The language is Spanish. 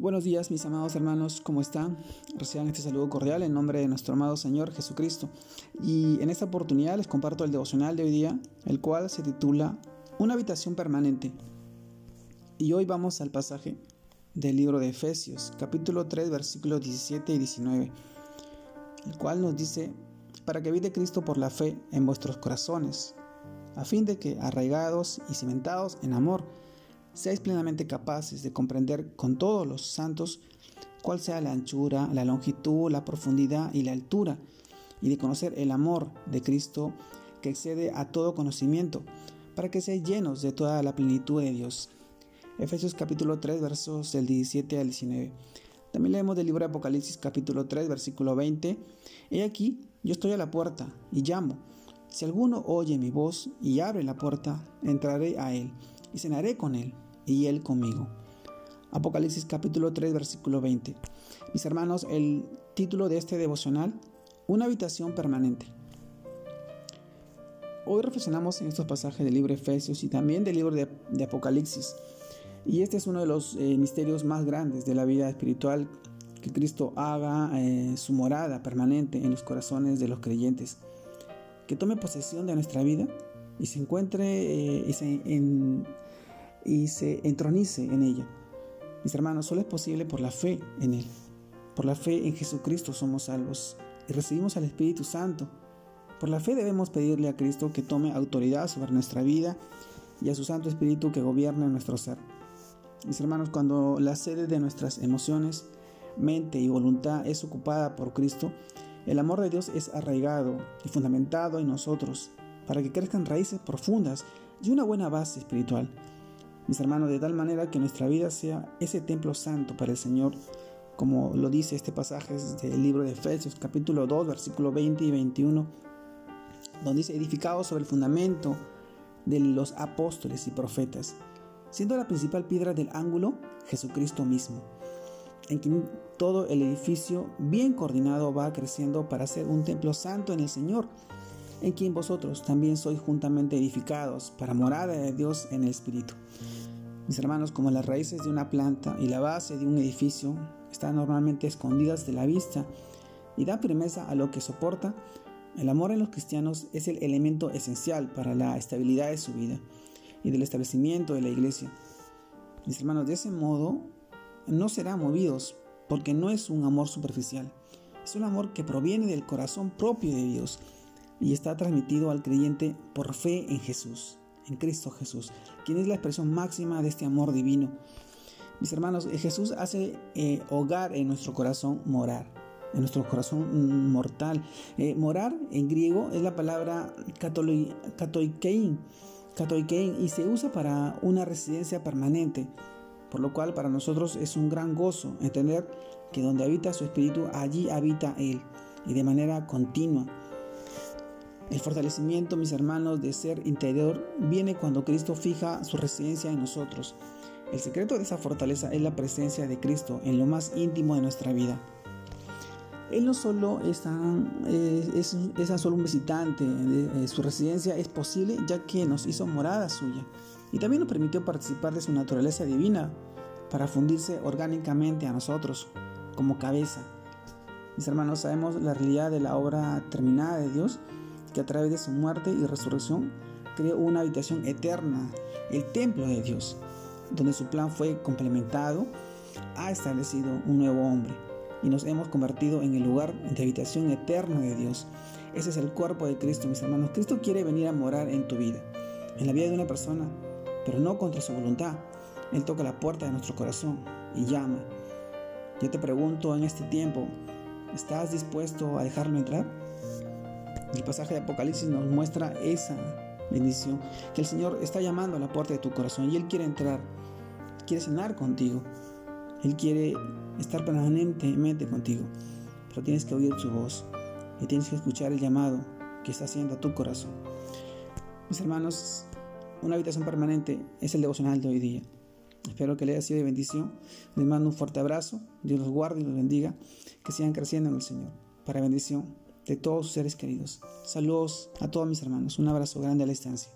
Buenos días mis amados hermanos, ¿cómo están? Reciban este saludo cordial en nombre de nuestro amado Señor Jesucristo. Y en esta oportunidad les comparto el devocional de hoy día, el cual se titula Una habitación permanente. Y hoy vamos al pasaje del libro de Efesios, capítulo 3, versículos 17 y 19, el cual nos dice, para que habite Cristo por la fe en vuestros corazones, a fin de que, arraigados y cimentados en amor, seáis plenamente capaces de comprender con todos los santos cuál sea la anchura, la longitud, la profundidad y la altura, y de conocer el amor de Cristo que excede a todo conocimiento, para que seáis llenos de toda la plenitud de Dios. Efesios capítulo 3 versos del 17 al 19. También leemos del libro de Apocalipsis capítulo 3 versículo 20. He aquí, yo estoy a la puerta y llamo. Si alguno oye mi voz y abre la puerta, entraré a él y cenaré con él y Él conmigo. Apocalipsis capítulo 3 versículo 20. Mis hermanos, el título de este devocional, Una habitación permanente. Hoy reflexionamos en estos pasajes del libro de Efesios y también del libro de, Apocalipsis. Y este es uno de los eh, misterios más grandes de la vida espiritual, que Cristo haga eh, su morada permanente en los corazones de los creyentes, que tome posesión de nuestra vida y se encuentre eh, en, y se entronice en ella. Mis hermanos, solo es posible por la fe en Él. Por la fe en Jesucristo somos salvos y recibimos al Espíritu Santo. Por la fe debemos pedirle a Cristo que tome autoridad sobre nuestra vida y a su Santo Espíritu que gobierne nuestro ser. Mis hermanos, cuando la sede de nuestras emociones, mente y voluntad es ocupada por Cristo, el amor de Dios es arraigado y fundamentado en nosotros para que crezcan raíces profundas y una buena base espiritual mis hermanos, de tal manera que nuestra vida sea ese templo santo para el Señor, como lo dice este pasaje del libro de Efesios, capítulo 2, versículo 20 y 21, donde dice, edificado sobre el fundamento de los apóstoles y profetas, siendo la principal piedra del ángulo Jesucristo mismo, en quien todo el edificio bien coordinado va creciendo para ser un templo santo en el Señor, en quien vosotros también sois juntamente edificados para morada de Dios en el Espíritu. Mis hermanos, como las raíces de una planta y la base de un edificio están normalmente escondidas de la vista y dan firmeza a lo que soporta, el amor en los cristianos es el elemento esencial para la estabilidad de su vida y del establecimiento de la iglesia. Mis hermanos, de ese modo no serán movidos porque no es un amor superficial, es un amor que proviene del corazón propio de Dios y está transmitido al creyente por fe en Jesús en Cristo Jesús, quien es la expresión máxima de este amor divino. Mis hermanos, eh, Jesús hace eh, hogar en nuestro corazón morar, en nuestro corazón mortal. Eh, morar en griego es la palabra katoikein, katoikein y se usa para una residencia permanente, por lo cual para nosotros es un gran gozo entender que donde habita su espíritu, allí habita Él, y de manera continua. El fortalecimiento, mis hermanos, de ser interior viene cuando Cristo fija su residencia en nosotros. El secreto de esa fortaleza es la presencia de Cristo en lo más íntimo de nuestra vida. Él no solo es, es, es solo un visitante, de, su residencia es posible ya que nos hizo morada suya y también nos permitió participar de su naturaleza divina para fundirse orgánicamente a nosotros como cabeza. Mis hermanos, sabemos la realidad de la obra terminada de Dios que a través de su muerte y resurrección creó una habitación eterna, el templo de Dios, donde su plan fue complementado, ha establecido un nuevo hombre y nos hemos convertido en el lugar de habitación eterna de Dios. Ese es el cuerpo de Cristo, mis hermanos. Cristo quiere venir a morar en tu vida, en la vida de una persona, pero no contra su voluntad. Él toca la puerta de nuestro corazón y llama. Yo te pregunto en este tiempo, ¿estás dispuesto a dejarlo entrar? El pasaje de Apocalipsis nos muestra esa bendición, que el Señor está llamando a la puerta de tu corazón y Él quiere entrar, quiere cenar contigo, Él quiere estar permanentemente contigo, pero tienes que oír su voz y tienes que escuchar el llamado que está haciendo a tu corazón. Mis hermanos, una habitación permanente es el devocional de hoy día. Espero que le haya sido de bendición. Les mando un fuerte abrazo. Dios los guarde y los bendiga. Que sigan creciendo en el Señor. Para bendición de todos sus seres queridos. Saludos a todos mis hermanos. Un abrazo grande a la distancia.